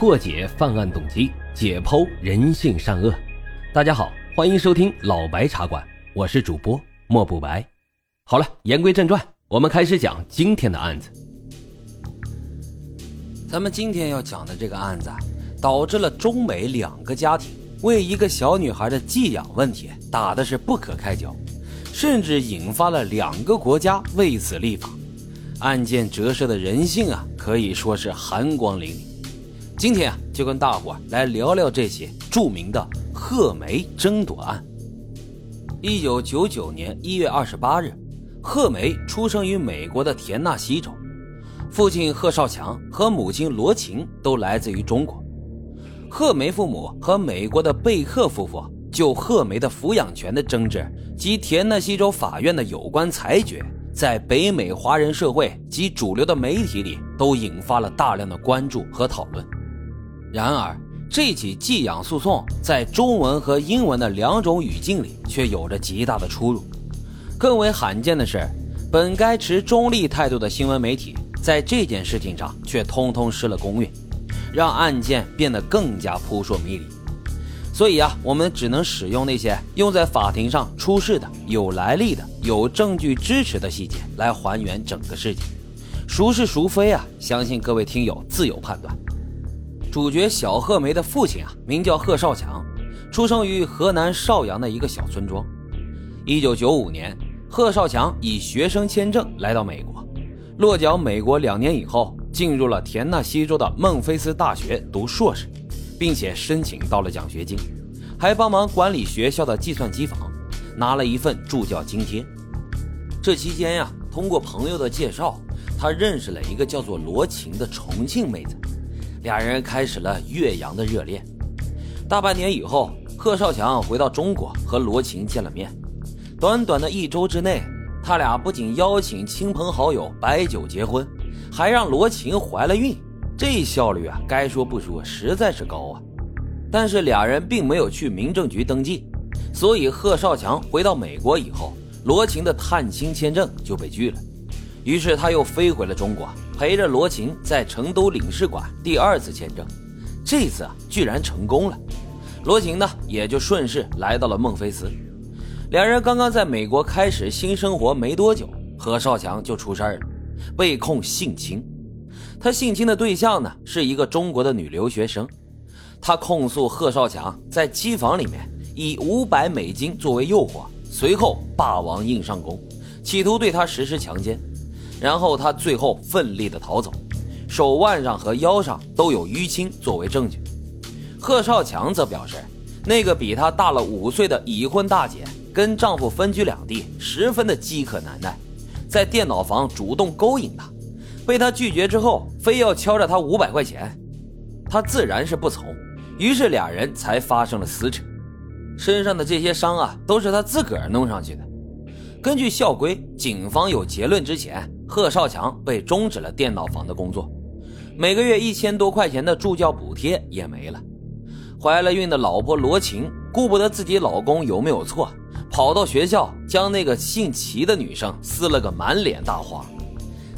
破解犯案动机，解剖人性善恶。大家好，欢迎收听老白茶馆，我是主播莫不白。好了，言归正传，我们开始讲今天的案子。咱们今天要讲的这个案子，啊导致了中美两个家庭为一个小女孩的寄养问题打的是不可开交，甚至引发了两个国家为此立法。案件折射的人性啊，可以说是寒光凛凛。今天啊，就跟大伙来聊聊这起著名的贺梅争夺案。一九九九年一月二十八日，贺梅出生于美国的田纳西州，父亲贺少强和母亲罗琴都来自于中国。贺梅父母和美国的贝克夫妇就贺梅的抚养权的争执及田纳西州法院的有关裁决。在北美华人社会及主流的媒体里，都引发了大量的关注和讨论。然而，这起寄养诉讼在中文和英文的两种语境里却有着极大的出入。更为罕见的是，本该持中立态度的新闻媒体，在这件事情上却通通失了公允，让案件变得更加扑朔迷离。所以啊，我们只能使用那些用在法庭上出示的、有来历的、有证据支持的细节来还原整个事件。孰是孰非啊？相信各位听友自有判断。主角小贺梅的父亲啊，名叫贺少强，出生于河南邵阳的一个小村庄。一九九五年，贺少强以学生签证来到美国，落脚美国两年以后，进入了田纳西州的孟菲斯大学读硕士。并且申请到了奖学金，还帮忙管理学校的计算机房，拿了一份助教津贴。这期间呀，通过朋友的介绍，他认识了一个叫做罗琴的重庆妹子，俩人开始了岳阳的热恋。大半年以后，贺少强回到中国和罗琴见了面。短短的一周之内，他俩不仅邀请亲朋好友摆酒结婚，还让罗琴怀了孕。这效率啊，该说不说，实在是高啊。但是俩人并没有去民政局登记，所以贺少强回到美国以后，罗琴的探亲签证就被拒了。于是他又飞回了中国，陪着罗琴在成都领事馆第二次签证，这次啊居然成功了。罗琴呢也就顺势来到了孟菲斯。两人刚刚在美国开始新生活没多久，何少强就出事儿了，被控性侵。他性侵的对象呢是一个中国的女留学生，他控诉贺少强在机房里面以五百美金作为诱惑，随后霸王硬上弓，企图对他实施强奸，然后他最后奋力的逃走，手腕上和腰上都有淤青作为证据。贺少强则表示，那个比他大了五岁的已婚大姐跟丈夫分居两地，十分的饥渴难耐，在电脑房主动勾引他。被他拒绝之后，非要敲诈他五百块钱，他自然是不从，于是俩人才发生了撕扯。身上的这些伤啊，都是他自个儿弄上去的。根据校规，警方有结论之前，贺少强被终止了电脑房的工作，每个月一千多块钱的助教补贴也没了。怀了孕的老婆罗琴顾不得自己老公有没有错，跑到学校将那个姓齐的女生撕了个满脸大花。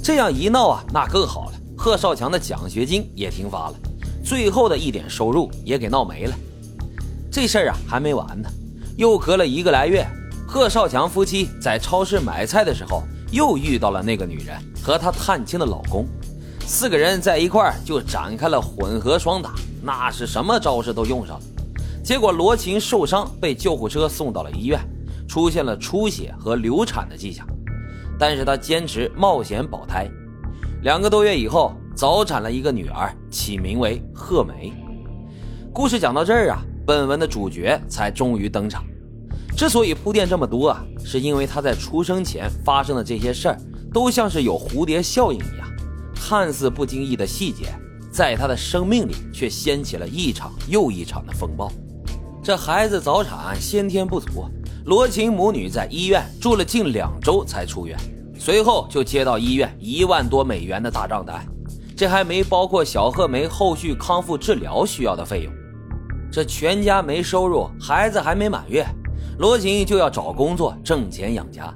这样一闹啊，那更好了。贺少强的奖学金也停发了，最后的一点收入也给闹没了。这事儿啊还没完呢，又隔了一个来月，贺少强夫妻在超市买菜的时候，又遇到了那个女人和她探亲的老公，四个人在一块儿就展开了混合双打，那是什么招式都用上了。结果罗琴受伤，被救护车送到了医院，出现了出血和流产的迹象。但是他坚持冒险保胎，两个多月以后早产了一个女儿，起名为贺梅。故事讲到这儿啊，本文的主角才终于登场。之所以铺垫这么多啊，是因为他在出生前发生的这些事儿，都像是有蝴蝶效应一样，看似不经意的细节，在他的生命里却掀起了一场又一场的风暴。这孩子早产，先天不足。罗琴母女在医院住了近两周才出院，随后就接到医院一万多美元的大账单，这还没包括小贺梅后续康复治疗需要的费用。这全家没收入，孩子还没满月，罗琴就要找工作挣钱养家。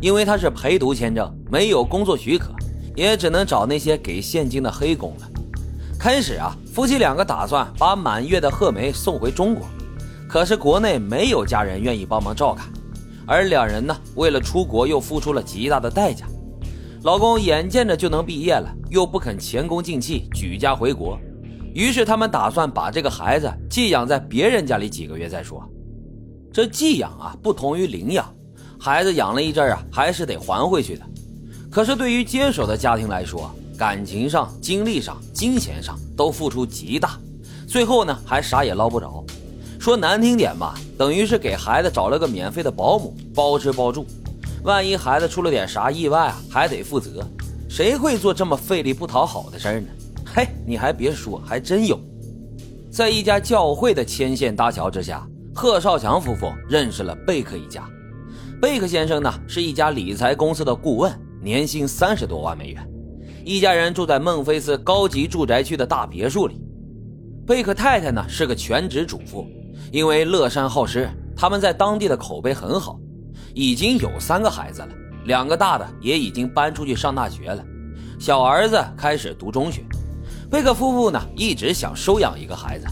因为他是陪读签证，没有工作许可，也只能找那些给现金的黑工了。开始啊，夫妻两个打算把满月的贺梅送回中国，可是国内没有家人愿意帮忙照看，而两人呢，为了出国又付出了极大的代价。老公眼见着就能毕业了，又不肯前功尽弃，举家回国，于是他们打算把这个孩子寄养在别人家里几个月再说。这寄养啊，不同于领养，孩子养了一阵啊，还是得还回去的。可是对于接手的家庭来说，感情上、精力上、金钱上都付出极大，最后呢还啥也捞不着。说难听点吧，等于是给孩子找了个免费的保姆，包吃包住。万一孩子出了点啥意外啊，还得负责，谁会做这么费力不讨好的事儿呢？嘿，你还别说，还真有。在一家教会的牵线搭桥之下，贺少强夫妇认识了贝克一家。贝克先生呢，是一家理财公司的顾问，年薪三十多万美元。一家人住在孟菲斯高级住宅区的大别墅里。贝克太太呢，是个全职主妇，因为乐善好施，他们在当地的口碑很好。已经有三个孩子了，两个大的也已经搬出去上大学了，小儿子开始读中学。贝克夫妇呢一直想收养一个孩子，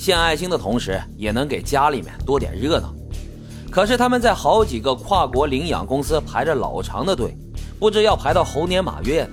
献爱心的同时也能给家里面多点热闹。可是他们在好几个跨国领养公司排着老长的队，不知要排到猴年马月呢。